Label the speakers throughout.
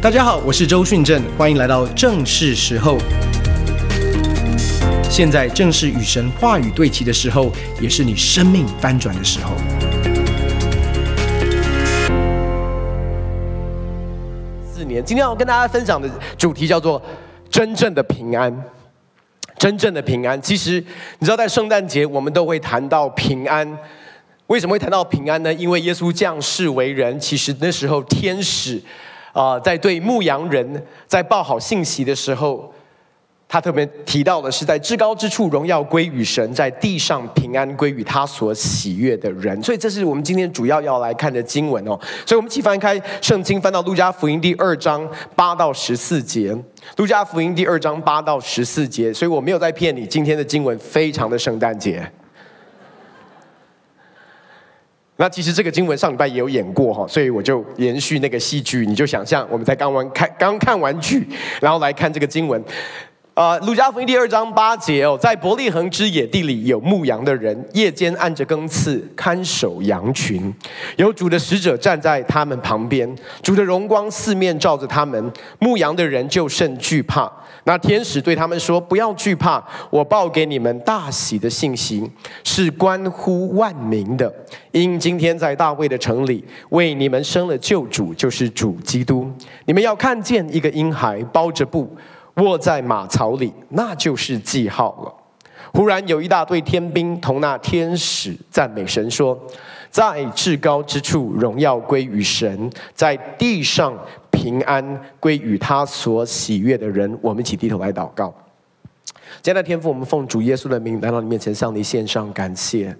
Speaker 1: 大家好，我是周训正，欢迎来到正是时候。现在正是与神话语对齐的时候，也是你生命翻转的时候。
Speaker 2: 四年，今天要跟大家分享的主题叫做“真正的平安”。真正的平安，其实你知道，在圣诞节我们都会谈到平安。为什么会谈到平安呢？因为耶稣降世为人，其实那时候天使。啊、在对牧羊人在报好信息的时候，他特别提到的是，在至高之处荣耀归于神，在地上平安归于他所喜悦的人。所以，这是我们今天主要要来看的经文哦。所以，我们一起翻开圣经，翻到路加福音第二章八到十四节。路加福音第二章八到十四节。所以我没有在骗你，今天的经文非常的圣诞节。那其实这个经文上礼拜也有演过哈，所以我就延续那个戏剧，你就想象我们在刚完看刚看完剧，然后来看这个经文。啊，路加福音第二章八节哦，在伯利恒之野地里有牧羊的人，夜间按着更次看守羊群，有主的使者站在他们旁边，主的荣光四面照着他们，牧羊的人就甚惧怕。那天使对他们说：“不要惧怕，我报给你们大喜的信息，是关乎万民的。因今天在大卫的城里为你们生了救主，就是主基督。你们要看见一个婴孩包着布。”卧在马槽里，那就是记号了。忽然有一大队天兵同那天使赞美神，说：“在至高之处荣耀归于神，在地上平安归于他所喜悦的人。”我们一起低头来祷告。亲爱的天父，我们奉主耶稣的名来到你面前，向你献上感谢。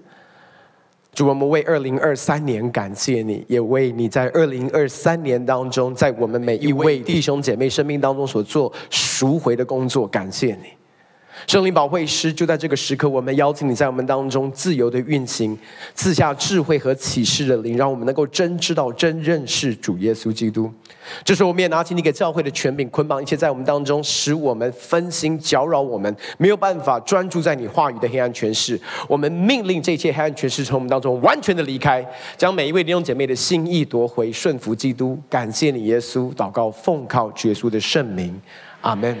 Speaker 2: 主，我们为二零二三年感谢你，也为你在二零二三年当中，在我们每一位弟兄姐妹生命当中所做赎回的工作，感谢你。圣灵保惠师，就在这个时刻，我们邀请你在我们当中自由的运行，赐下智慧和启示的灵，让我们能够真知道、真认识主耶稣基督。这时候，我们也拿起你给教会的权柄，捆绑一切在我们当中使我们分心、搅扰我们没有办法专注在你话语的黑暗权势。我们命令这一切黑暗权势从我们当中完全的离开，将每一位弟兄姐妹的心意夺回，顺服基督。感谢你，耶稣。祷告，奉靠耶稣的圣名，阿门。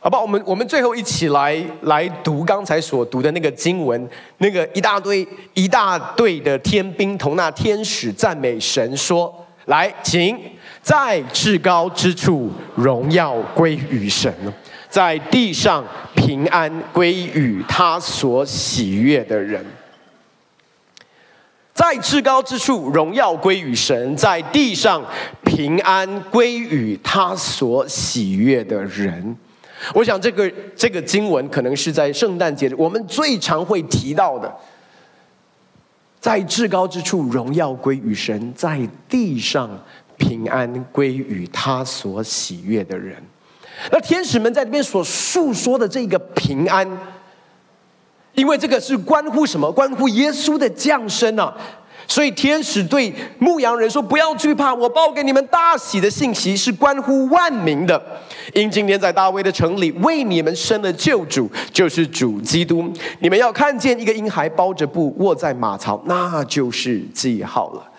Speaker 2: 好吧，我们我们最后一起来来读刚才所读的那个经文，那个一大堆一大队的天兵同那天使赞美神说：“来，请在至高之处荣耀归于神，在地上平安归于他所喜悦的人。在至高之处荣耀归于神，在地上平安归于他所喜悦的人。”我想，这个这个经文可能是在圣诞节我们最常会提到的。在至高之处荣耀归于神，在地上平安归于他所喜悦的人。那天使们在这边所诉说的这个平安，因为这个是关乎什么？关乎耶稣的降生啊！所以天使对牧羊人说：“不要惧怕，我报给你们大喜的信息是关乎万民的。因今天在大卫的城里为你们生了救主，就是主基督。你们要看见一个婴孩包着布卧在马槽，那就是记号了。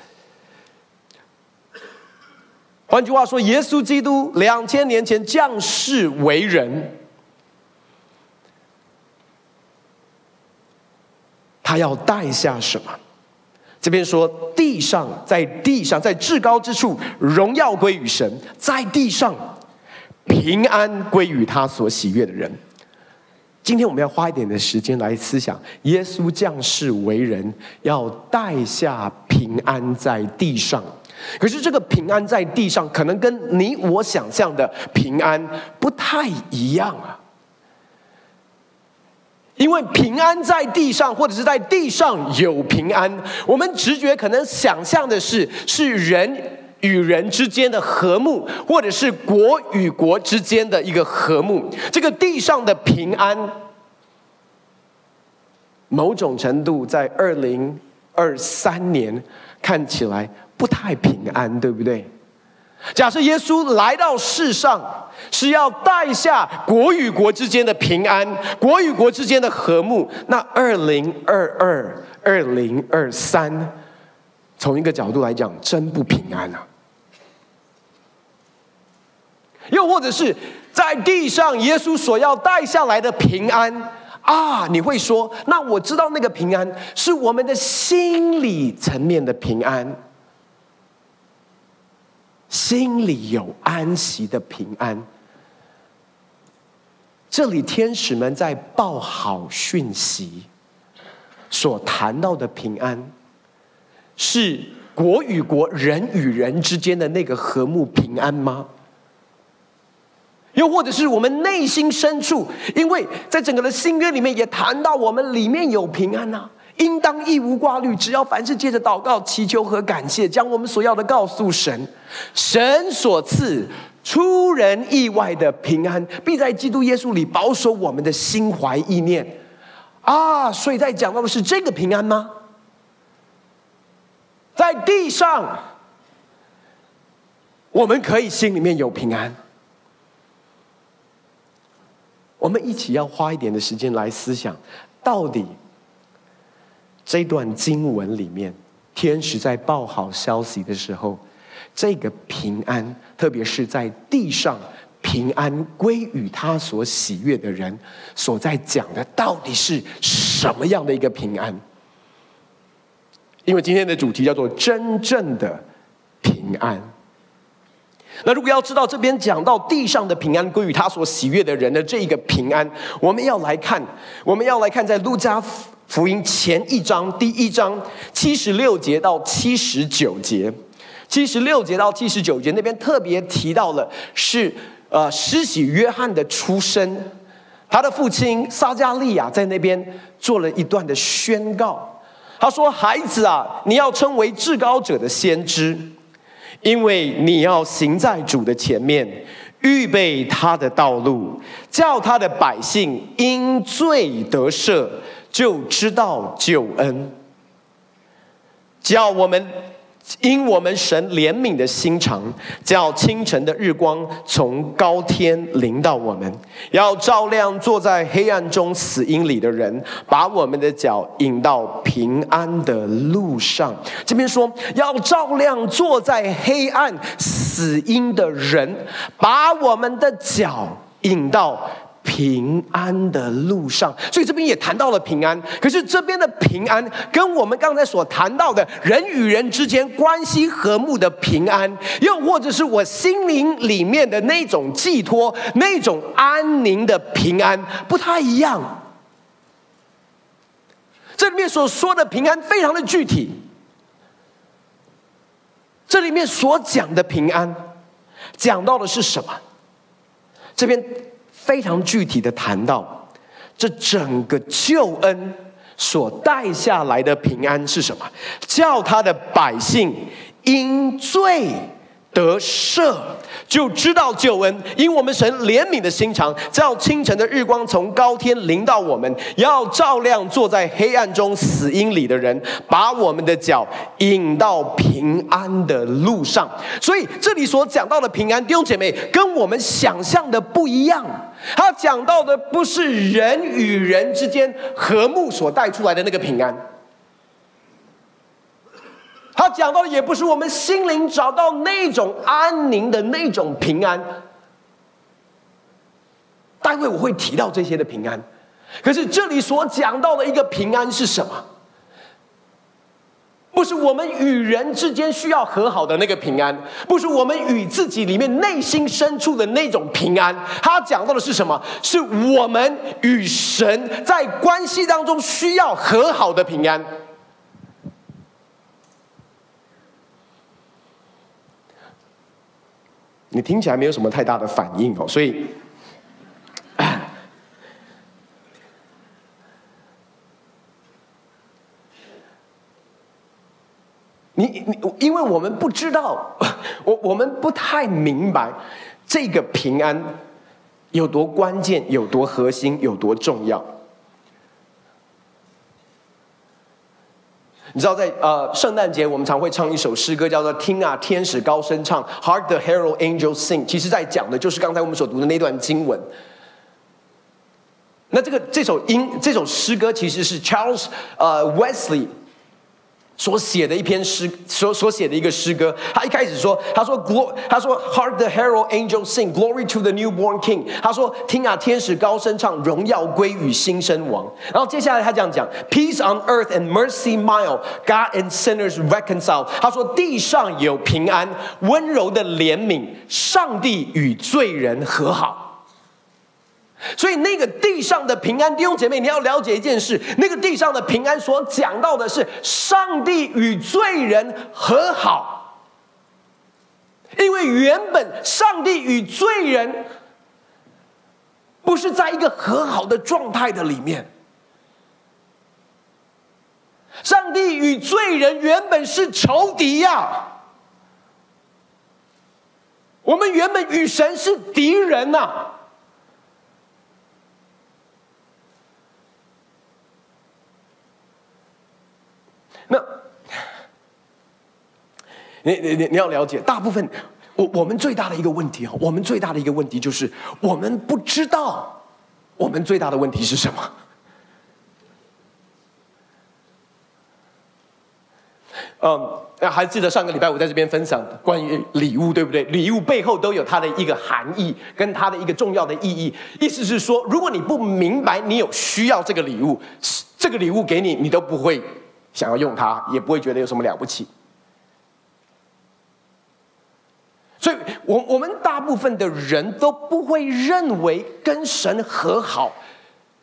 Speaker 2: 换句话说，耶稣基督两千年前降世为人，他要带下什么？”这边说，地上在地上，在至高之处，荣耀归于神；在地上，平安归于他所喜悦的人。今天我们要花一点的时间来思想，耶稣降世为人，要带下平安在地上。可是这个平安在地上，可能跟你我想象的平安不太一样啊。因为平安在地上，或者是在地上有平安，我们直觉可能想象的是是人与人之间的和睦，或者是国与国之间的一个和睦。这个地上的平安，某种程度在二零二三年看起来不太平安，对不对？假设耶稣来到世上，是要带下国与国之间的平安，国与国之间的和睦。那二零二二、二零二三，从一个角度来讲，真不平安啊！又或者是在地上耶稣所要带下来的平安啊，你会说，那我知道那个平安是我们的心理层面的平安，心里有安息的平安。这里天使们在报好讯息，所谈到的平安，是国与国、人与人之间的那个和睦平安吗？又或者是我们内心深处，因为在整个的新约里面也谈到，我们里面有平安呐、应当一无挂虑，只要凡事借着祷告、祈求和感谢，将我们所要的告诉神，神所赐。出人意外的平安，必在基督耶稣里保守我们的心怀意念啊！所以在讲到的是这个平安吗？在地上，我们可以心里面有平安。我们一起要花一点的时间来思想，到底这段经文里面，天使在报好消息的时候。这个平安，特别是在地上平安归于他所喜悦的人，所在讲的到底是什么样的一个平安？因为今天的主题叫做真正的平安。那如果要知道这边讲到地上的平安归于他所喜悦的人的这一个平安，我们要来看，我们要来看在路加福音前一章第一章七十六节到七十九节。七十六节到七十九节那边特别提到了是呃施洗约翰的出生，他的父亲撒迦利亚在那边做了一段的宣告，他说：“孩子啊，你要称为至高者的先知，因为你要行在主的前面，预备他的道路，叫他的百姓因罪得赦，就知道救恩，叫我们。”因我们神怜悯的心肠，叫清晨的日光从高天临到我们，要照亮坐在黑暗中死荫里的人，把我们的脚引到平安的路上。这边说要照亮坐在黑暗死荫的人，把我们的脚引到。平安的路上，所以这边也谈到了平安。可是这边的平安，跟我们刚才所谈到的人与人之间关系和睦的平安，又或者是我心灵里面的那种寄托、那种安宁的平安，不太一样。这里面所说的平安非常的具体。这里面所讲的平安，讲到的是什么？这边。非常具体的谈到，这整个救恩所带下来的平安是什么？叫他的百姓因罪得赦。就知道救恩，因我们神怜悯的心肠，叫清晨的日光从高天临到我们，要照亮坐在黑暗中死荫里的人，把我们的脚引到平安的路上。所以这里所讲到的平安，弟兄姐妹，跟我们想象的不一样。他讲到的不是人与人之间和睦所带出来的那个平安。他讲到的也不是我们心灵找到那种安宁的那种平安。待会我会提到这些的平安，可是这里所讲到的一个平安是什么？不是我们与人之间需要和好的那个平安，不是我们与自己里面内心深处的那种平安。他讲到的是什么？是我们与神在关系当中需要和好的平安。你听起来没有什么太大的反应哦，所以，你你，因为我们不知道，我我们不太明白这个平安有多关键、有多核心、有多重要。你知道在呃圣诞节，我们常会唱一首诗歌，叫做《听啊天使高声唱》，Hark the herald angels sing。其实，在讲的就是刚才我们所读的那段经文。那这个这首音这首诗歌，其实是 Charles 呃 Wesley 所写的一篇诗，所所写的一个诗歌，他一开始说，他说 g 他说 “Hark the herald angel sing, glory to the newborn King”。他说：“听啊，天使高声唱，荣耀归于新生王。”然后接下来他这样讲：“Peace on earth and mercy mild, God and sinners reconcile。”他说：“地上有平安，温柔的怜悯，上帝与罪人和好。”所以，那个地上的平安，弟兄姐妹，你要了解一件事：那个地上的平安所讲到的是上帝与罪人和好，因为原本上帝与罪人不是在一个和好的状态的里面，上帝与罪人原本是仇敌呀，我们原本与神是敌人呐。那，你你你你要了解，大部分我我们最大的一个问题哈，我们最大的一个问题就是我们不知道我们最大的问题是什么。嗯，还记得上个礼拜我在这边分享关于礼物，对不对？礼物背后都有它的一个含义，跟它的一个重要的意义。意思是说，如果你不明白你有需要这个礼物，这个礼物给你，你都不会。想要用它，也不会觉得有什么了不起。所以，我我们大部分的人都不会认为跟神和好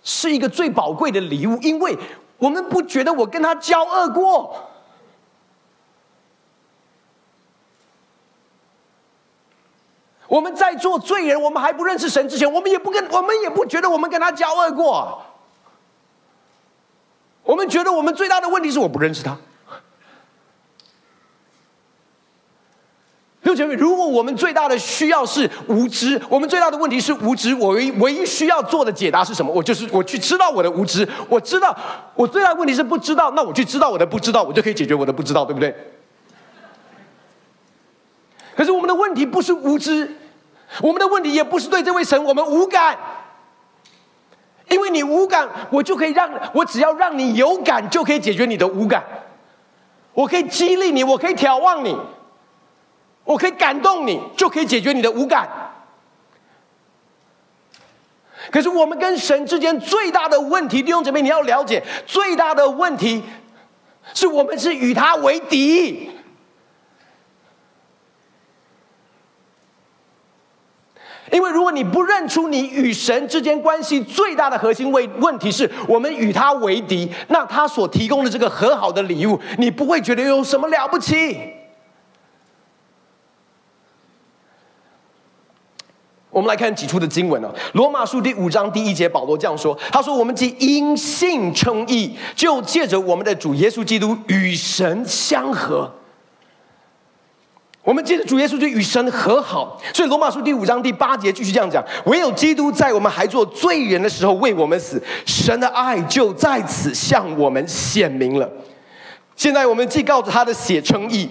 Speaker 2: 是一个最宝贵的礼物，因为我们不觉得我跟他交恶过。我们在做罪人，我们还不认识神之前，我们也不跟我们也不觉得我们跟他交恶过。觉得我们最大的问题是我不认识他。六姐妹，如果我们最大的需要是无知，我们最大的问题是无知，我唯一唯一需要做的解答是什么？我就是我去知道我的无知，我知道我最大的问题是不知道，那我去知道我的不知道，我就可以解决我的不知道，对不对？可是我们的问题不是无知，我们的问题也不是对这位神我们无感。因为你无感，我就可以让我只要让你有感，就可以解决你的无感。我可以激励你，我可以眺望你，我可以感动你，就可以解决你的无感。可是我们跟神之间最大的问题，弟兄姊妹，你要了解，最大的问题是我们是与他为敌。因为如果你不认出你与神之间关系最大的核心问问题是我们与他为敌，那他所提供的这个和好的礼物，你不会觉得有什么了不起。我们来看几处的经文啊，《罗马书》第五章第一节，保罗这样说：“他说，我们既因信称义，就借着我们的主耶稣基督与神相和。”我们借着主耶稣就与神和好，所以罗马书第五章第八节继续这样讲：唯有基督在我们还做罪人的时候为我们死，神的爱就在此向我们显明了。现在我们既告着他的血称义，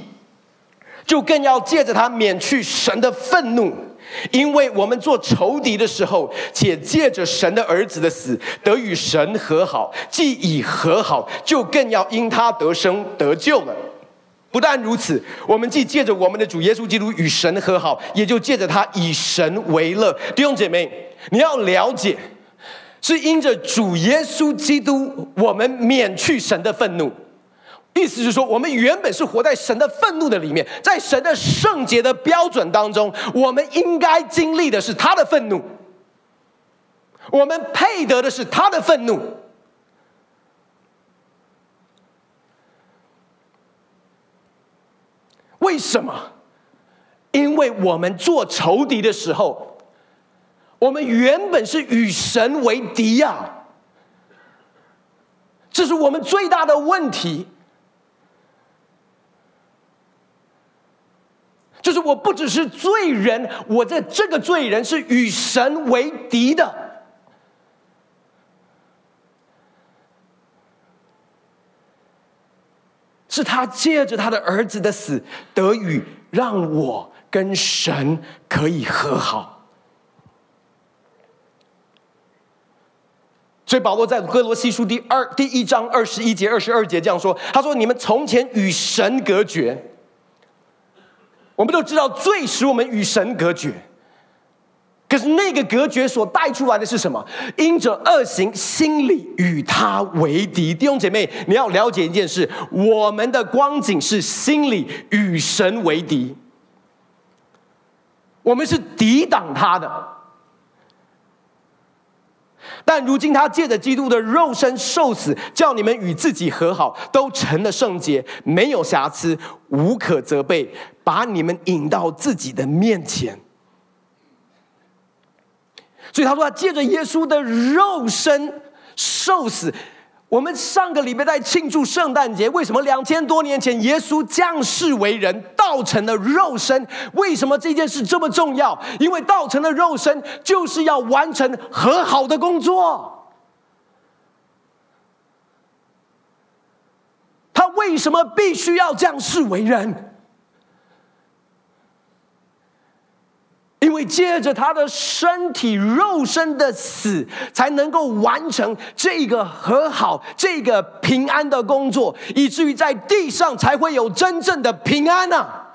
Speaker 2: 就更要借着他免去神的愤怒，因为我们做仇敌的时候，且借着神的儿子的死得与神和好，既已和好，就更要因他得生得救了。不但如此，我们既借着我们的主耶稣基督与神和好，也就借着他以神为乐。弟兄姐妹，你要了解，是因着主耶稣基督，我们免去神的愤怒。意思是说，我们原本是活在神的愤怒的里面，在神的圣洁的标准当中，我们应该经历的是他的愤怒，我们配得的是他的愤怒。为什么？因为我们做仇敌的时候，我们原本是与神为敌呀，这是我们最大的问题。就是我不只是罪人，我在这个罪人是与神为敌的。是他借着他的儿子的死得以让我跟神可以和好。所以保罗在哥罗西书第二第一章二十一节二十二节这样说：“他说，你们从前与神隔绝。我们都知道罪使我们与神隔绝。可是那个隔绝所带出来的是什么？因着恶行，心里与他为敌。弟兄姐妹，你要了解一件事：我们的光景是心里与神为敌。我们是抵挡他的。”但如今他借着基督的肉身受死，叫你们与自己和好，都成了圣洁，没有瑕疵，无可责备，把你们引到自己的面前。所以他说，他借着耶稣的肉身受死。我们上个礼拜在庆祝圣诞节，为什么两千多年前耶稣降世为人，道成了肉身？为什么这件事这么重要？因为道成了肉身，就是要完成和好的工作。他为什么必须要降世为人？因为借着他的身体肉身的死，才能够完成这个和好、这个平安的工作，以至于在地上才会有真正的平安呢、啊。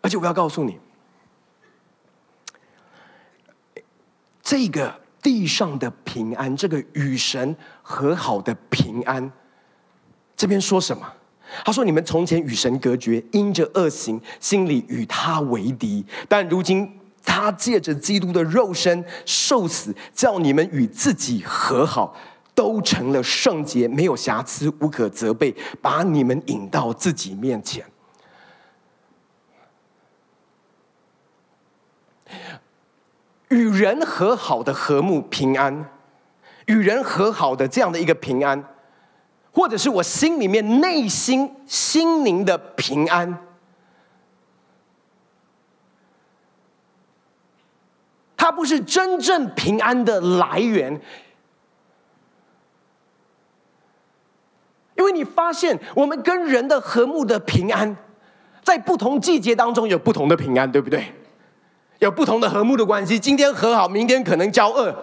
Speaker 2: 而且我要告诉你，这个。地上的平安，这个与神和好的平安，这边说什么？他说：“你们从前与神隔绝，因着恶行，心里与他为敌；但如今他借着基督的肉身受死，叫你们与自己和好，都成了圣洁，没有瑕疵，无可责备，把你们引到自己面前。”与人和好的和睦平安，与人和好的这样的一个平安，或者是我心里面内心心灵的平安，它不是真正平安的来源，因为你发现我们跟人的和睦的平安，在不同季节当中有不同的平安，对不对？有不同的和睦的关系，今天和好，明天可能交恶；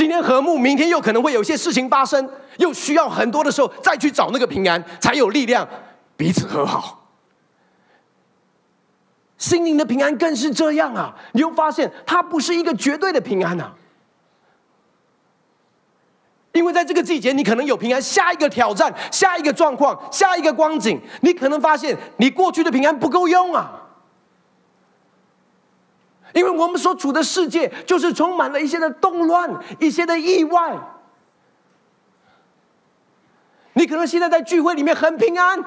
Speaker 2: 今天和睦，明天又可能会有些事情发生，又需要很多的时候再去找那个平安，才有力量彼此和好。心灵的平安更是这样啊！你会发现，它不是一个绝对的平安啊。因为在这个季节，你可能有平安；下一个挑战，下一个状况，下一个光景，你可能发现你过去的平安不够用啊。因为我们所处的世界就是充满了一些的动乱，一些的意外。你可能现在在聚会里面很平安，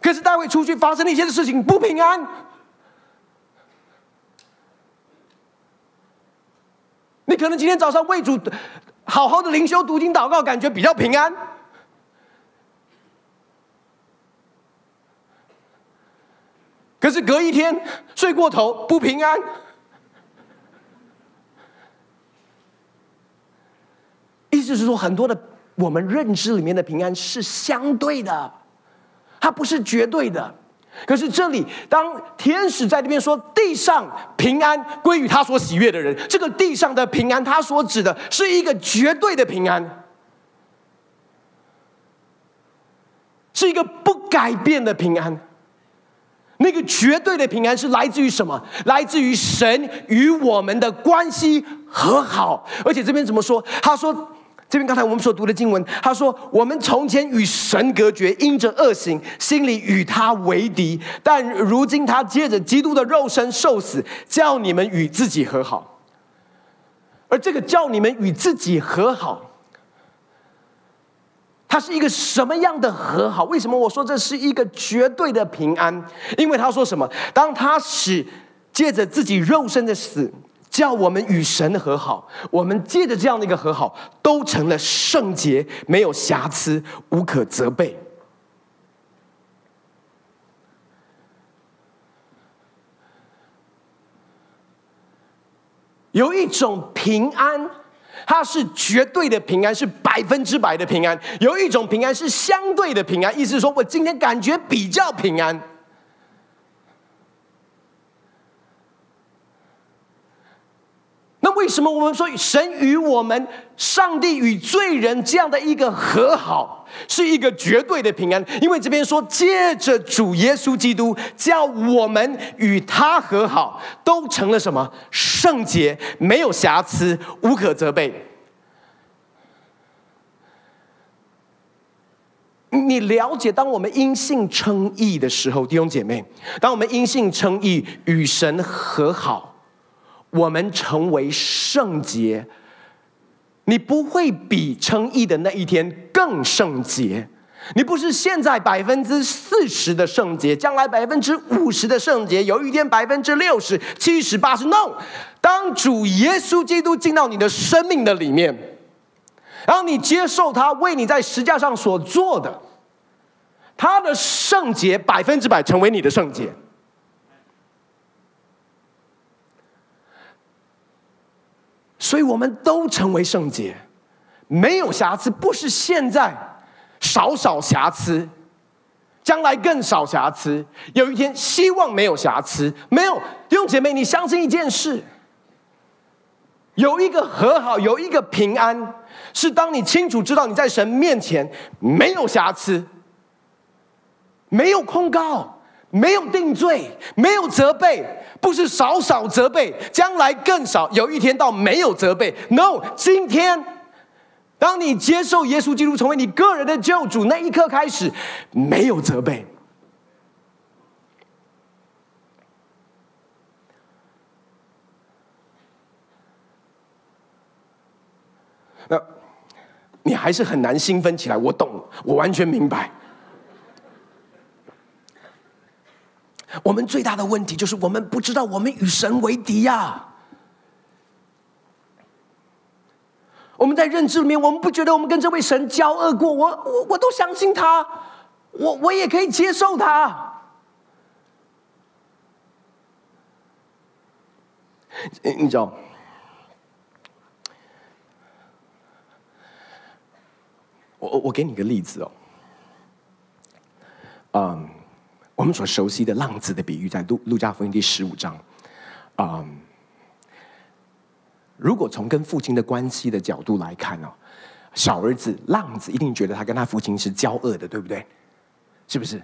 Speaker 2: 可是待会出去发生了一些的事情不平安。你可能今天早上为主。好好的灵修、读经、祷告，感觉比较平安。可是隔一天睡过头不平安。意思是说，很多的我们认知里面的平安是相对的，它不是绝对的。可是这里，当天使在这边说地上平安归于他所喜悦的人，这个地上的平安，他所指的是一个绝对的平安，是一个不改变的平安。那个绝对的平安是来自于什么？来自于神与我们的关系和好。而且这边怎么说？他说。这边刚才我们所读的经文，他说：“我们从前与神隔绝，因着恶行，心里与他为敌；但如今他借着基督的肉身受死，叫你们与自己和好。而这个叫你们与自己和好，它是一个什么样的和好？为什么我说这是一个绝对的平安？因为他说什么？当他使借着自己肉身的死。”叫我们与神和好，我们借着这样的一个和好，都成了圣洁，没有瑕疵，无可责备。有一种平安，它是绝对的平安，是百分之百的平安。有一种平安是相对的平安，意思是说我今天感觉比较平安。为什么我们说神与我们、上帝与罪人这样的一个和好，是一个绝对的平安？因为这边说，借着主耶稣基督，叫我们与他和好，都成了什么？圣洁，没有瑕疵，无可责备。你了解，当我们因信称义的时候，弟兄姐妹，当我们因信称义，与神和好。我们成为圣洁，你不会比称义的那一天更圣洁。你不是现在百分之四十的圣洁，将来百分之五十的圣洁，有一天百分之六十、七十、八十。No，当主耶稣基督进到你的生命的里面，然后你接受他为你在十架上所做的，他的圣洁百分之百成为你的圣洁。所以我们都成为圣洁，没有瑕疵，不是现在少少瑕疵，将来更少瑕疵。有一天，希望没有瑕疵，没有弟兄姐妹，你相信一件事：有一个和好，有一个平安，是当你清楚知道你在神面前没有瑕疵，没有控告。没有定罪，没有责备，不是少少责备，将来更少。有一天到没有责备。No，今天，当你接受耶稣基督成为你个人的救主那一刻开始，没有责备。那，你还是很难兴奋起来。我懂，我完全明白。我们最大的问题就是我们不知道我们与神为敌呀。我们在认知里面，我们不觉得我们跟这位神交恶过。我我我都相信他，我我也可以接受他。你知道？我我给你个例子哦。嗯。我们所熟悉的浪子的比喻，在路路加福音第十五章，啊、嗯，如果从跟父亲的关系的角度来看哦，小儿子浪子一定觉得他跟他父亲是交恶的，对不对？是不是？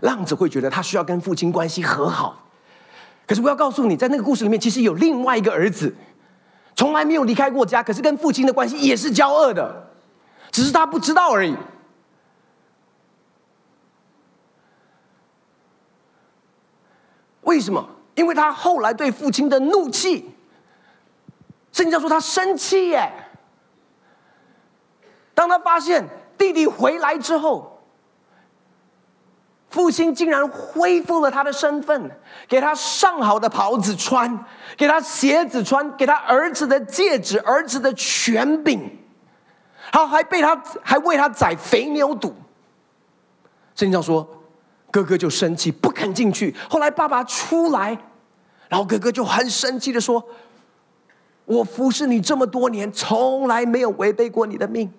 Speaker 2: 浪子会觉得他需要跟父亲关系和好，可是我要告诉你，在那个故事里面，其实有另外一个儿子，从来没有离开过家，可是跟父亲的关系也是交恶的，只是他不知道而已。为什么？因为他后来对父亲的怒气，圣经上说他生气耶。当他发现弟弟回来之后，父亲竟然恢复了他的身份，给他上好的袍子穿，给他鞋子穿，给他儿子的戒指、儿子的权柄，他还被他还为他宰肥牛肚。圣经上说。哥哥就生气，不肯进去。后来爸爸出来，然后哥哥就很生气的说：“我服侍你这么多年，从来没有违背过你的命。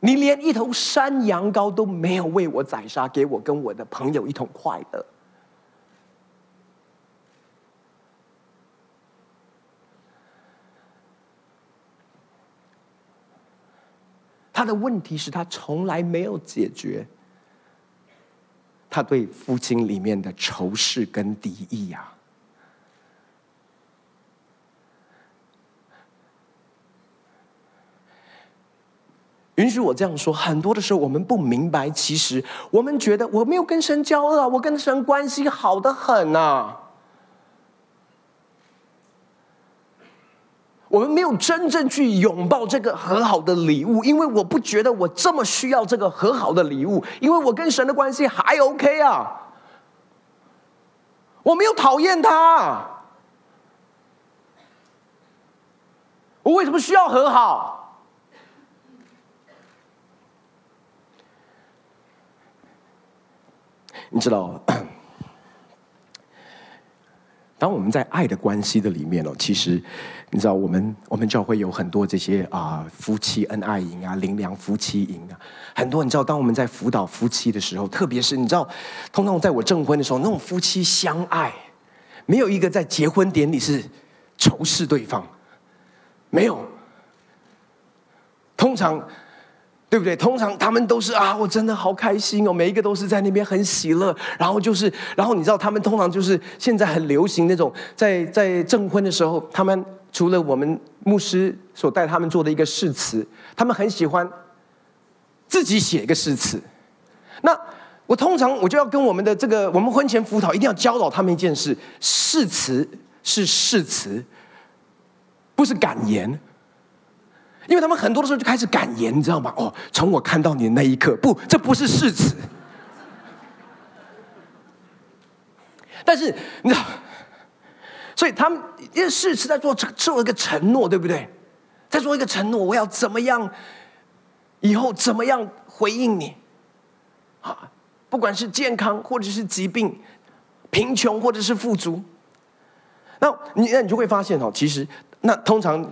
Speaker 2: 你连一头山羊羔都没有为我宰杀，给我跟我的朋友一同快乐。”他的问题是他从来没有解决。他对父亲里面的仇视跟敌意呀、啊，允许我这样说。很多的时候，我们不明白，其实我们觉得我没有跟神交恶啊，我跟神关系好得很呐、我们没有真正去拥抱这个和好的礼物，因为我不觉得我这么需要这个和好的礼物，因为我跟神的关系还 OK 啊。我没有讨厌他，我为什么需要和好？你知道，当我们在爱的关系的里面哦，其实你知道，我们我们教会有很多这些啊夫妻恩爱营啊、灵粮夫妻营啊，很多你知道，当我们在辅导夫妻的时候，特别是你知道，通常在我证婚的时候，那种夫妻相爱，没有一个在结婚典礼是仇视对方，没有，通常。对不对？通常他们都是啊，我真的好开心哦，每一个都是在那边很喜乐，然后就是，然后你知道，他们通常就是现在很流行那种，在在证婚的时候，他们除了我们牧师所带他们做的一个誓词，他们很喜欢自己写一个誓词。那我通常我就要跟我们的这个我们婚前辅导一定要教导他们一件事：誓词是誓词，不是感言。因为他们很多的时候就开始感言，你知道吗？哦，从我看到你的那一刻，不，这不是誓词。但是你知道，所以他们因为誓词在做做一个承诺，对不对？在做一个承诺，我要怎么样，以后怎么样回应你？啊，不管是健康或者是疾病，贫穷或者是富足，那你那你就会发现哦，其实那通常。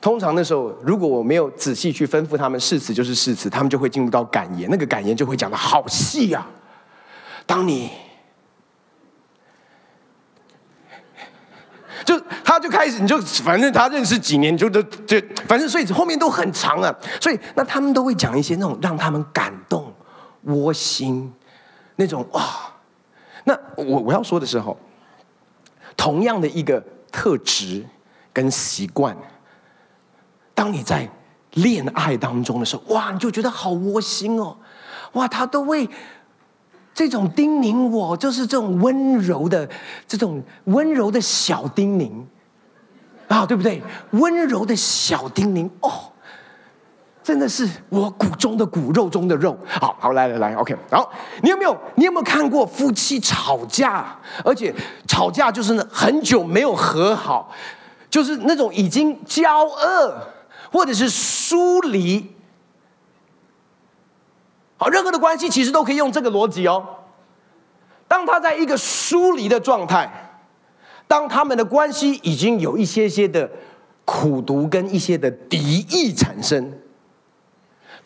Speaker 2: 通常那时候，如果我没有仔细去吩咐他们誓词就是誓词，他们就会进入到感言，那个感言就会讲得好细呀。当你，就他就开始，你就反正他认识几年，就都就反正所以后面都很长啊。所以那他们都会讲一些那种让他们感动、窝心那种啊。那我我要说的时候，同样的一个特质跟习惯。当你在恋爱当中的时候，哇，你就觉得好窝心哦，哇，他都会这种叮咛我，就是这种温柔的这种温柔的小叮咛啊，对不对？温柔的小叮咛哦，真的是我骨中的骨，肉中的肉。好好，来来来，OK，好，你有没有你有没有看过夫妻吵架，而且吵架就是很久没有和好，就是那种已经交恶。或者是疏离，好，任何的关系其实都可以用这个逻辑哦。当他在一个疏离的状态，当他们的关系已经有一些些的苦毒跟一些的敌意产生，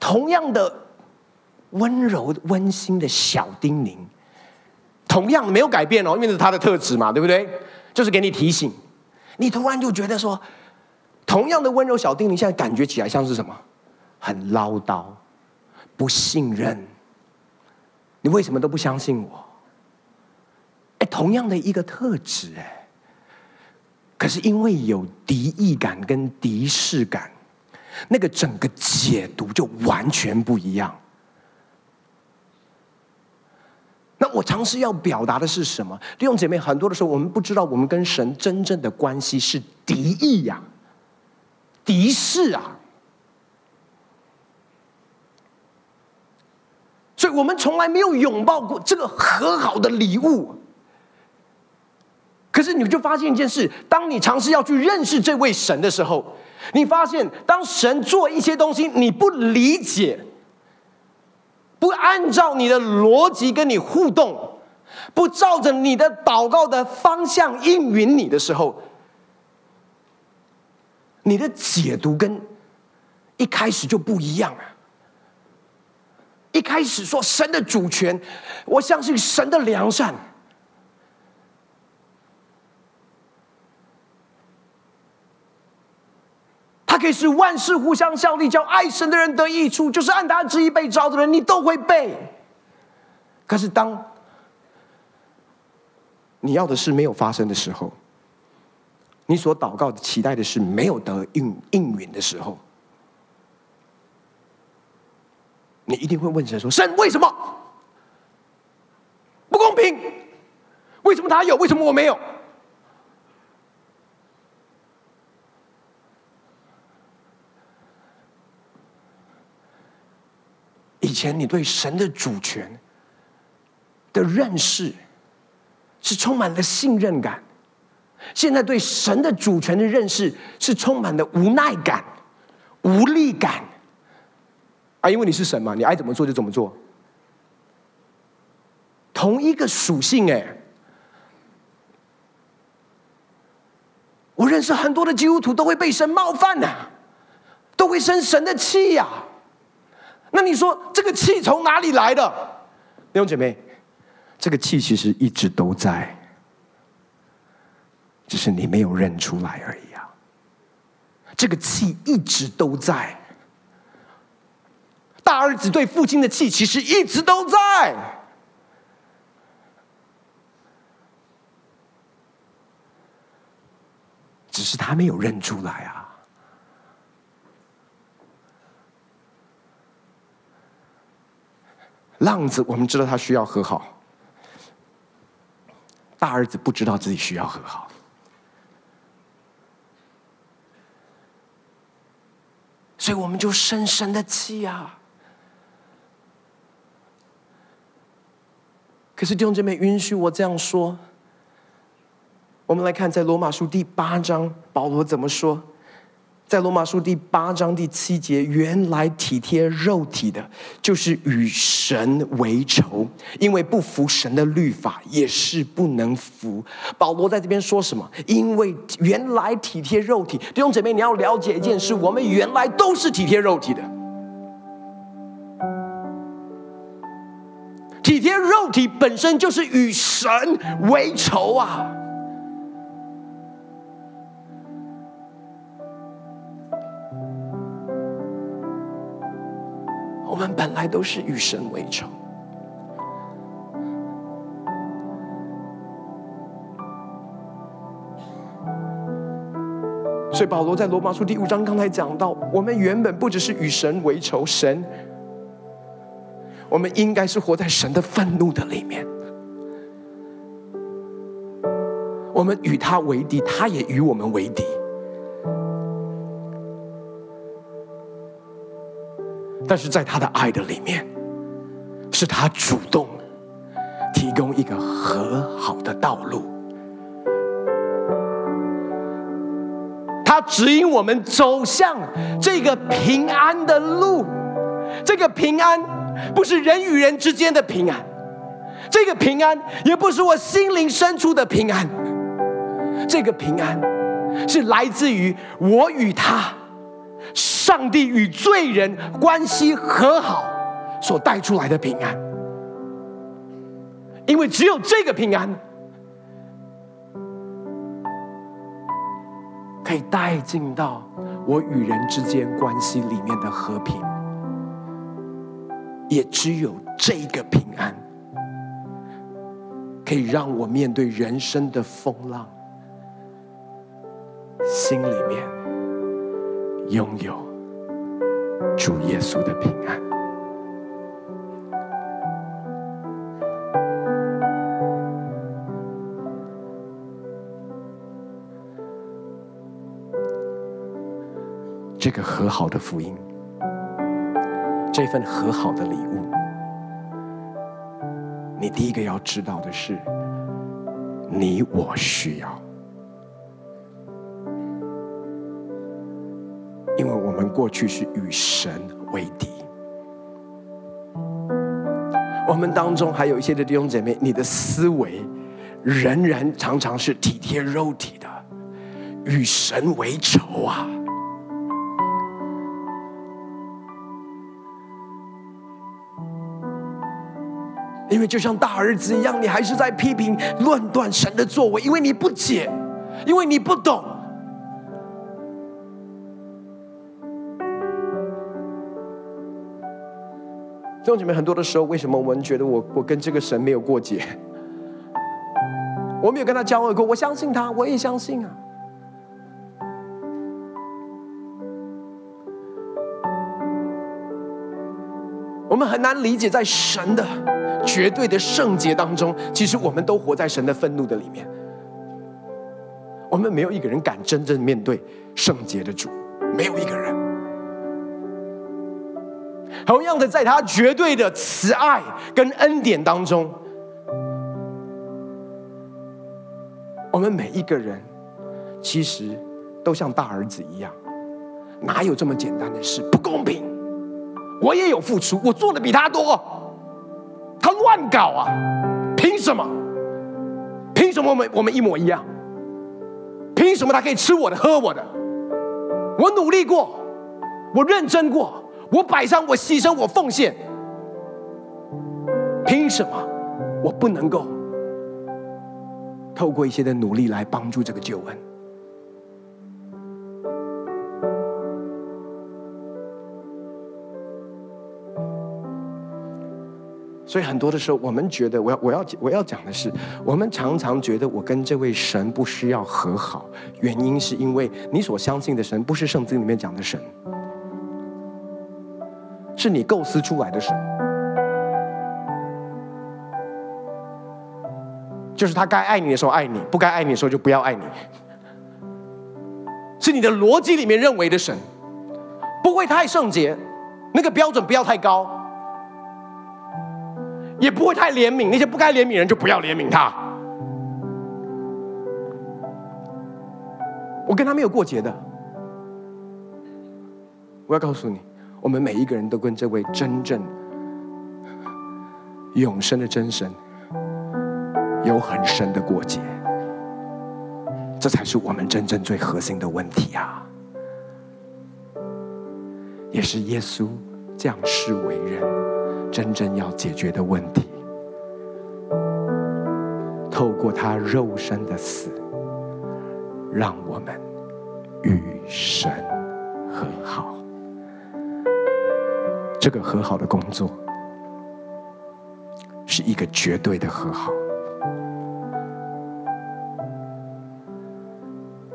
Speaker 2: 同样的温柔温馨的小叮咛，同样没有改变哦，因为是他的特质嘛，对不对？就是给你提醒，你突然就觉得说。同样的温柔小叮咛，现在感觉起来像是什么？很唠叨，不信任。你为什么都不相信我？哎，同样的一个特质，哎，可是因为有敌意感跟敌视感，那个整个解读就完全不一样。那我尝试要表达的是什么？弟兄姐妹，很多的时候我们不知道，我们跟神真正的关系是敌意呀。敌视啊！所以我们从来没有拥抱过这个和好的礼物。可是你就发现一件事：当你尝试要去认识这位神的时候，你发现当神做一些东西你不理解，不按照你的逻辑跟你互动，不照着你的祷告的方向应允你的时候。你的解读跟一开始就不一样了！一开始说神的主权，我相信神的良善，他可以使万事互相效力，叫爱神的人得益处，就是按他旨意被召的人，你都会背。可是当你要的事没有发生的时候，你所祷告的、期待的事没有得应应允的时候，你一定会问神说：“神为什么不公平？为什么他有？为什么我没有？”以前你对神的主权的认识是充满了信任感。现在对神的主权的认识是充满了无奈感、无力感啊！因为你是神嘛，你爱怎么做就怎么做。同一个属性，哎，我认识很多的基督徒都会被神冒犯呐、都会生神的气呀、那你说这个气从哪里来的？弟兄姐妹，这个气其实一直都在，只是你没有认出来而已啊。这个气一直都在，大儿子对父亲的气其实一直都在，只是他没有认出来啊。浪子，我们知道他需要和好；大儿子不知道自己需要和好，所以我们就深深的气啊！可是弟兄姐妹，允许我这样说，我们来看在罗马书第八章，保罗怎么说？在罗马书第八章第七节，原来体贴肉体的，就是与神为仇，因为不服神的律法，也是不能服。保罗在这边说什么？因为原来体贴肉体，弟兄姐妹，你要了解一件事：我们原来都是体贴肉体的，体贴肉体本身就是与神为仇啊。我们本来都是与神为仇，所以保罗在罗马书第五章刚才讲到，我们原本不只是与神为仇，神，我们应该是活在神的愤怒的里面，我们与他为敌，他也与我们为敌。但是在他的爱的里面，是他主动提供一个和好的道路，他指引我们走向这个平安的路。这个平安不是人与人之间的平安，这个平安也不是我心灵深处的平安，这个平安是来自于我与他。上帝与罪人关系和好所带出来的平安，因为只有这个平安可以带进到我与人之间关系里面的和平，也只有这个平安可以让我面对人生的风浪，心里面。拥有主耶稣的平安，这个和好的福音，这份和好的礼物，你第一个要知道的是，你我需要。因为我们过去是与神为敌，我们当中还有一些的弟兄姐妹，你的思维仍然常常是体贴肉体的，与神为仇啊！因为就像大儿子一样，你还是在批评、论断神的作为，因为你不解，因为你不懂。弟兄姐妹，很多的时候，为什么我们觉得我我跟这个神没有过节？我没有跟他交恶过，我相信他，我也相信啊。我们很难理解，在神的绝对的圣洁当中，其实我们都活在神的愤怒的里面。我们没有一个人敢真正面对圣洁的主，没有一个人。同样的，在他绝对的慈爱跟恩典当中，我们每一个人其实都像大儿子一样，哪有这么简单的事？不公平！我也有付出，我做的比他多，乱搞啊！凭什么？凭什么我们我们一模一样？凭什么他可以吃我的、喝我的？我努力过，我认真过，我摆上，我牺牲，我奉献，凭什么我不能够透过一些的努力来帮助这个救恩？所以很多的时候，我们觉得我要我要我要讲的是，我们常常觉得我跟这位神不需要和好，原因是因为你所相信的神不是圣经里面讲的神，是你构思出来的神，就是他该爱你的时候爱你，不该爱你的时候就不要爱你，是你的逻辑里面认为的神，不会太圣洁，那个标准不要太高。也不会太怜悯那些不该怜悯人，就不要怜悯他。我跟他没有过节的。我要告诉你，我们每一个人都跟这位真正永生的真神有很深的过节，这才是我们真正最核心的问题啊！也是耶稣降世为人。真正要解决的问题，透过他肉身的死，让我们与神和好。这个和好的工作，是一个绝对的和好，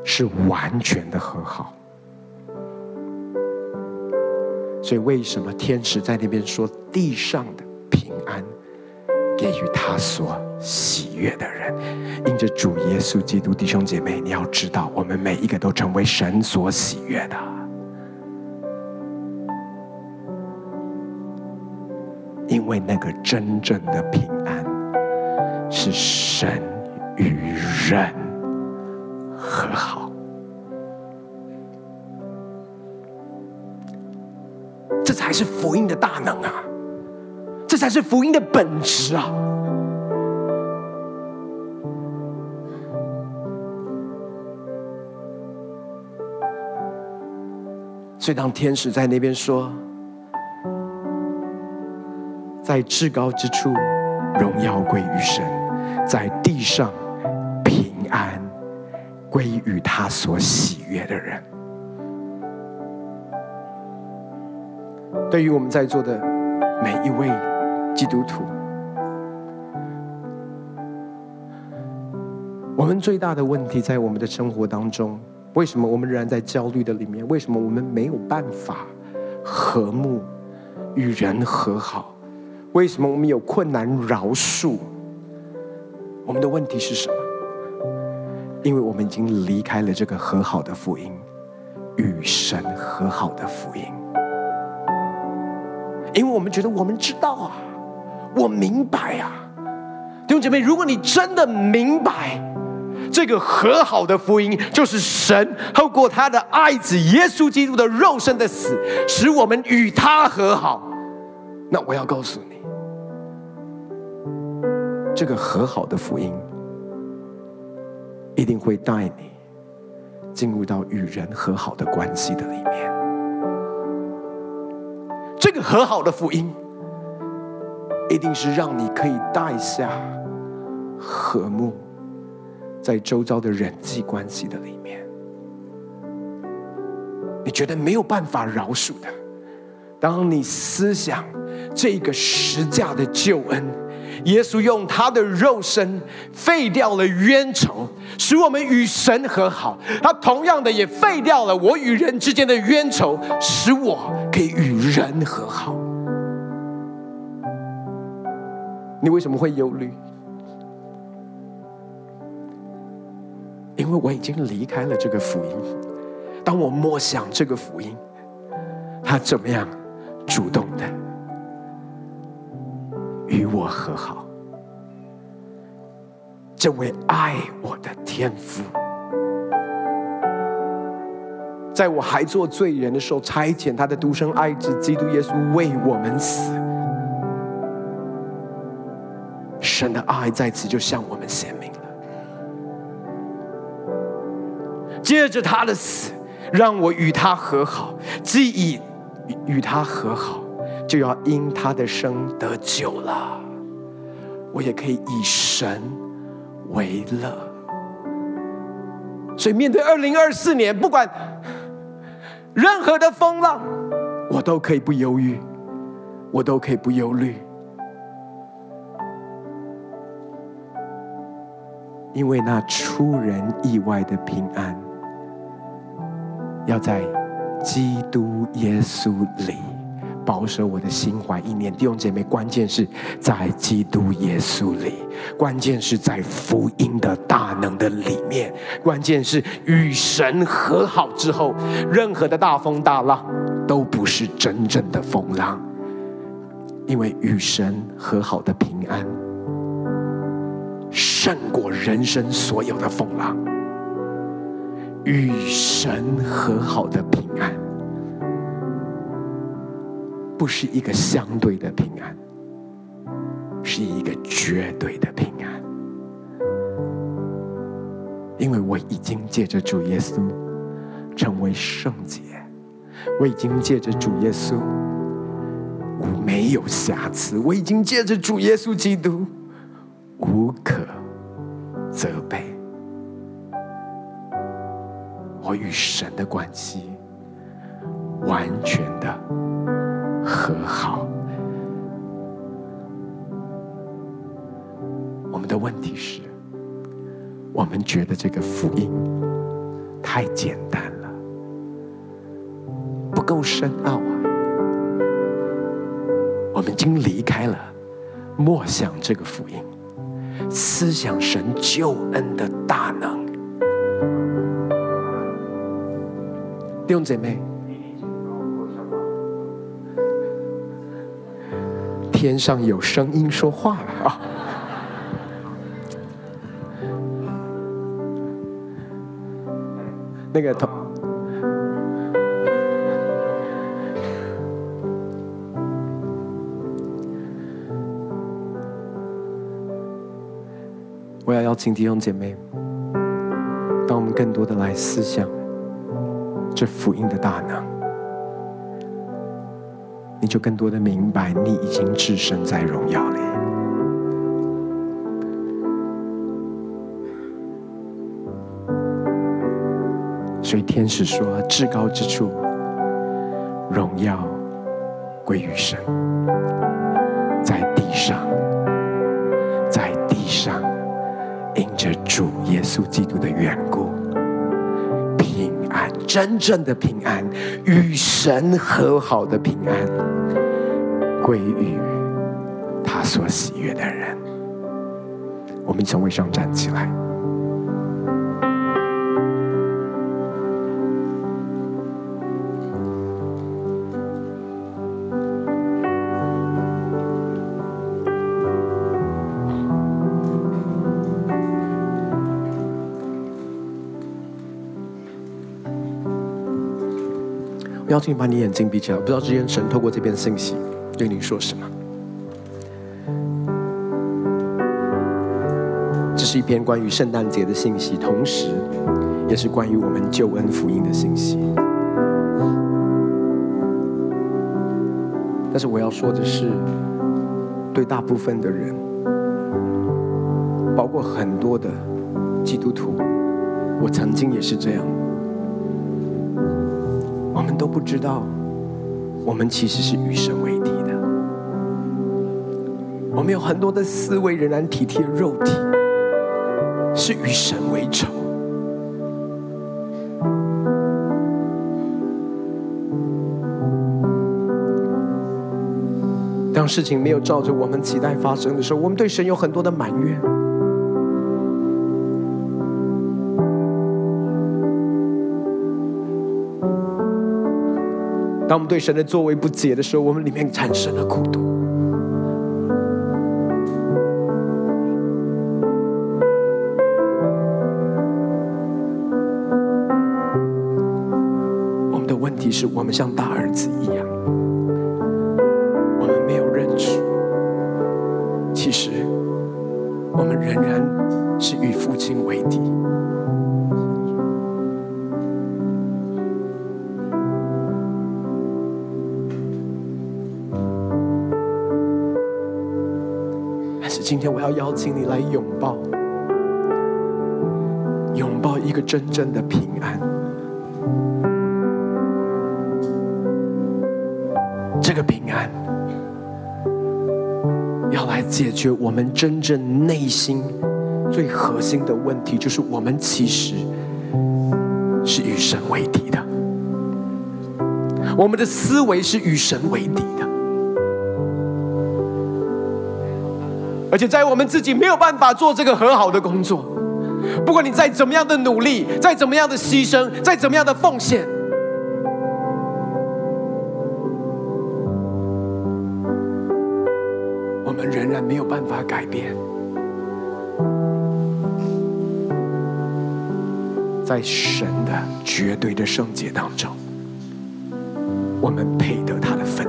Speaker 2: 是完全的和好。所以，为什么天使在那边说地上的平安给予他所喜悦的人？因着主耶稣基督，弟兄姐妹，你要知道，我们每一个都成为神所喜悦的，因为那个真正的平安是神与人和好。才是福音的大能啊！这才是福音的本质啊！所以，当天使在那边说：“在至高之处，荣耀归于神；在地上，平安归于他所喜悦的人。”对于我们在座的每一位基督徒，我们最大的问题在我们的生活当中：为什么我们仍然在焦虑的里面？为什么我们没有办法和睦与人和好？为什么我们有困难饶恕？我们的问题是什么？因为我们已经离开了这个和好的福音，与神和好的福音。因为我们觉得我们知道啊，我明白啊，弟兄姐妹，如果你真的明白这个和好的福音，就是神透过他的爱子耶稣基督的肉身的死，使我们与他和好，那我要告诉你，这个和好的福音一定会带你进入到与人和好的关系的里面。这个和好的福音，一定是让你可以带下和睦，在周遭的人际关系的里面，你觉得没有办法饶恕的，当你思想这个十架的救恩。耶稣用他的肉身废掉了冤仇，使我们与神和好。他同样的也废掉了我与人之间的冤仇，使我可以与人和好。你为什么会忧虑？因为我已经离开了这个福音。当我默想这个福音，他怎么样主动的？与我和好，这位爱我的天父，在我还做罪人的时候，差遣他的独生爱子基督耶稣为我们死。神的爱在此就向我们显明了。借着他的死，让我与他和好。既已与他和好，就要因他的生得救了。我也可以以神为乐。所以面对二零二四年，不管任何的风浪，我都可以不忧郁，我都可以不忧虑。因为那出人意外的平安，要在基督耶稣里保守我的心怀意念。弟兄姐妹，关键是在基督耶稣里，关键是在福音的大能的里面，关键是与神和好之后，任何的大风大浪都不是真正的风浪，因为与神和好的平安。胜过人生所有的风浪，与神和好的平安，不是一个相对的平安，是一个绝对的平安。因为我已经借着主耶稣成为圣洁，我已经借着主耶稣我没有瑕疵，我已经借着主耶稣基督。无可责备，我与神的关系完全的和好。我们的问题是，我们觉得这个福音太简单了，不够深奥啊。我们已经离开了默想这个福音。思想神救恩的大能，弟兄姐妹，天上有声音说话了啊！那个头。请弟兄姐妹，当我们更多的来思想这福音的大能，你就更多的明白，你已经置身在荣耀里。所以天使说：“至高之处，荣耀归于神，在地上。”在地上，因着主耶稣基督的缘故，真正的平安，与神和好的平安，归于他所喜悦的人。我们从位上站起来。邀请你把你眼睛闭起来，不知道之前神透过这篇信息对你说什么。这是一篇关于圣诞节的信息，同时也是关于我们救恩福音的信息。但是我要说的是，对大部分的人，包括很多的基督徒，我曾经也是这样。我们都不知道，我们其实是与神为敌的。我们有很多的思维仍然体贴肉体，是与神为仇。当事情没有照着我们期待发生的时候，我们对神有很多的埋怨。当我们对神的作为不解的时候，我们里面产生了孤独。我们的问题是我们像大儿子一样，邀请你来拥抱，拥抱一个真正的平安。这个平安要来解决我们真正内心最核心的问题，就是我们其实是与神为敌的，我们的思维是与神为敌而且在我们自己没有办法做这个和好的工作，不管你再怎么样的努力，再怎么样的牺牲，再怎么样的奉献，我们仍然没有办法改变，在神的绝对的圣洁当中，我们配得他的愤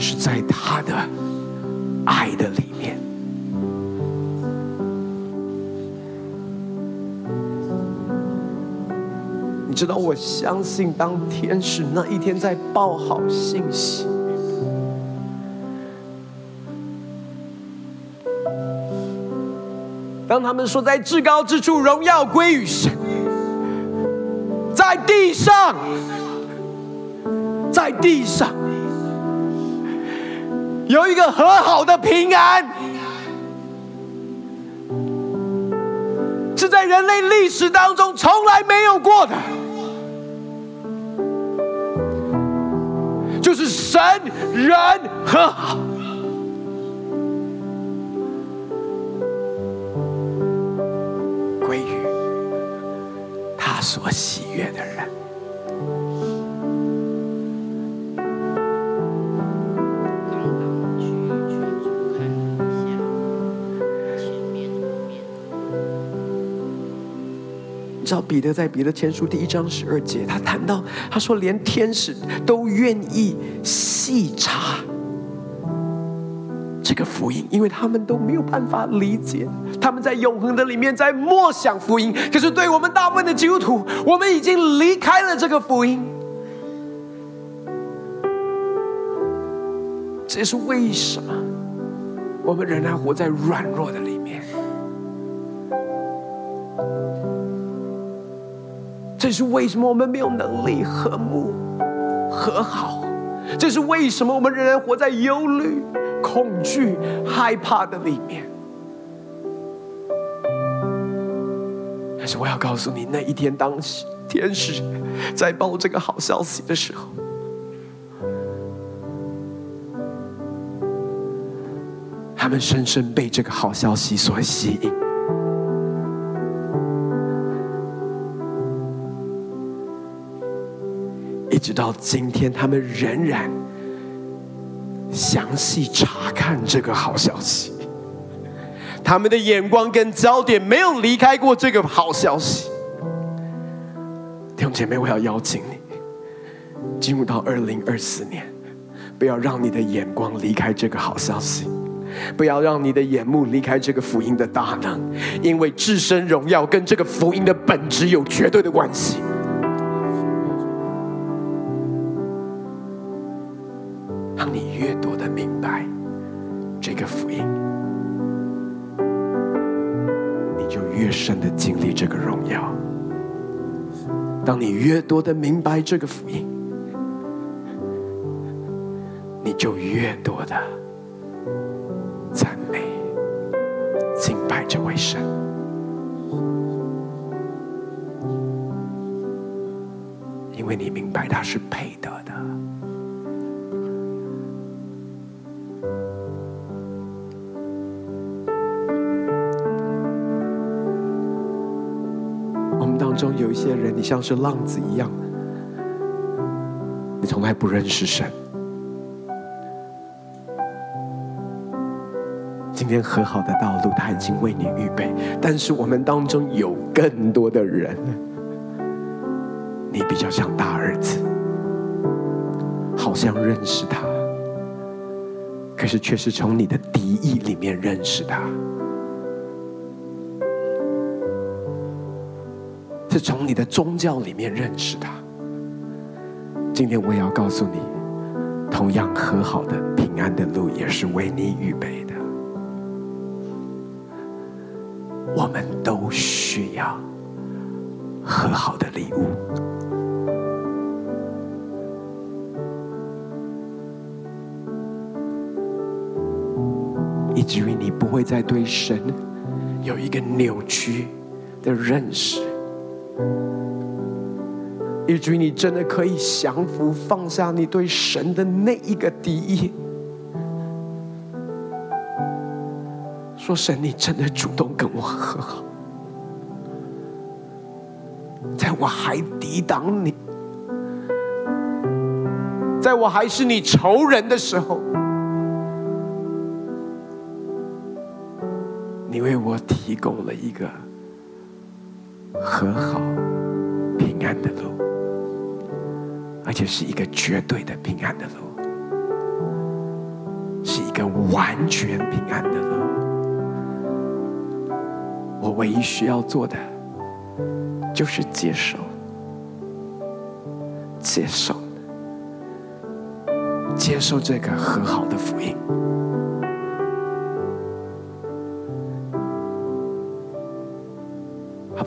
Speaker 2: 是在他的爱的里面，你知道，我相信当天使那一天在报好信息，当他们说在至高之处荣耀归于神，在地上，在地上。有一个和好的平安，是在人类历史当中从来没有过的，就是神人和好，归于他所喜悦的人。知道彼得在彼得前书第一章十二节，他谈到，他说连天使都愿意细查这个福音，因为他们都没有办法理解，他们在永恒的里面在默想福音。可是对我们大部分的基督徒，我们已经离开了这个福音，这是为什么？我们仍然活在软弱的里面。这是为什么我们没有能力和睦和好？这是为什么我们仍然活在忧虑、恐惧、害怕的里面？但是我要告诉你，那一天当时天使在报这个好消息的时候，他们深深被这个好消息所吸引。一直到今天，他们仍然详细查看这个好消息，他们的眼光跟焦点没有离开过这个好消息。弟兄姐妹，我要邀请你进入到二零二四年，不要让你的眼光离开这个好消息，不要让你的眼目离开这个福音的大能，因为自身荣耀跟这个福音的本质有绝对的关系。的明白这个福音，你就越深的经历这个荣耀。当你越多的明白这个福音，你就越多的赞美敬拜这位神。因为你明白他是配的。些人，你像是浪子一样，你从来不认识神。今天和好的道路，他已经为你预备。但是我们当中有更多的人，你比较像大儿子，好像认识他，可是却是从你的敌意里面认识他。是从你的宗教里面认识他。今天我也要告诉你，同样和好的平安的路也是为你预备的。我们都需要和好的礼物，以至于你不会再对神有一个扭曲的认识。以至于你真的可以降服，放下你对神的那一个敌意，说神，你真的主动跟我和好，在我还抵挡你，在我还是你仇人的时候，你为我提供了一个和好平安的路。而且是一个绝对的平安的路，是一个完全平安的路。我唯一需要做的，就是接受，接受，接受这个和好的福音。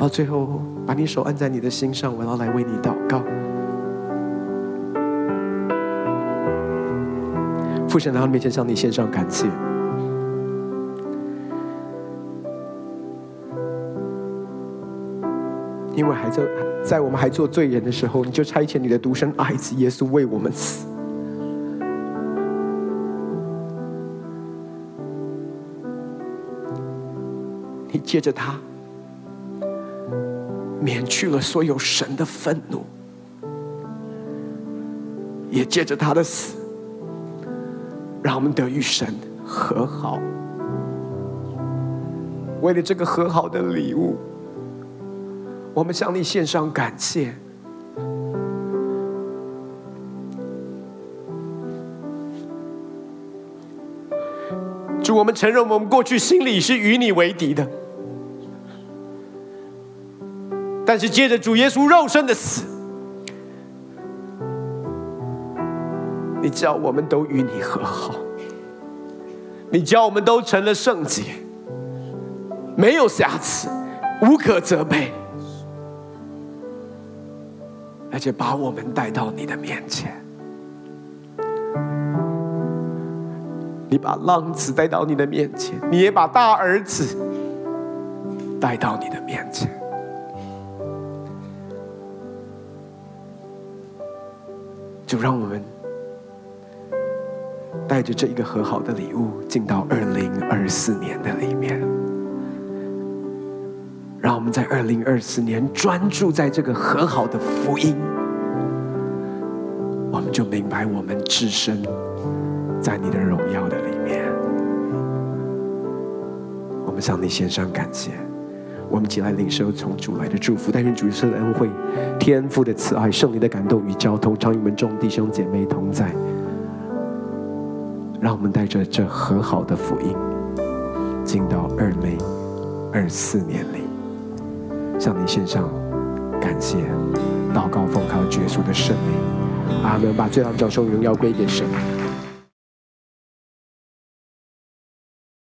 Speaker 2: 最后，把你手按在你的心上，我要来为你祷告。父神来到面前，向你献上感谢，因为还在在我们还做罪人的时候，你就差遣你的独生爱子耶稣为我们死。你借着他免去了所有神的愤怒，也借着他的死。让我们得与神和好。为了这个和好的礼物，我们向你献上感谢。主，我们承认我们过去心里是与你为敌的，但是借着主耶稣肉身的死。你叫我们都与你和好，你叫我们都成了圣洁，没有瑕疵，无可责备，而且把我们带到你的面前。你把浪子带到你的面前，你也把大儿子带到你的面前，就让我们。带着这一个和好的礼物进到二零二四年的里面，让我们在二零二四年专注在这个和好的福音，我们就明白我们置身在你的荣耀的里面。我们向你献上感谢，我们一起来领受从主来的祝福，但愿主耶稣的恩惠、天父的慈爱、圣灵的感动与交通，常与我们众弟兄姐妹同在。让我们带着这和好的福音，进到二零二四年里，向你献上感谢、祷告、奉靠、结束的圣灵。阿门！把最后掌声荣耀归给神。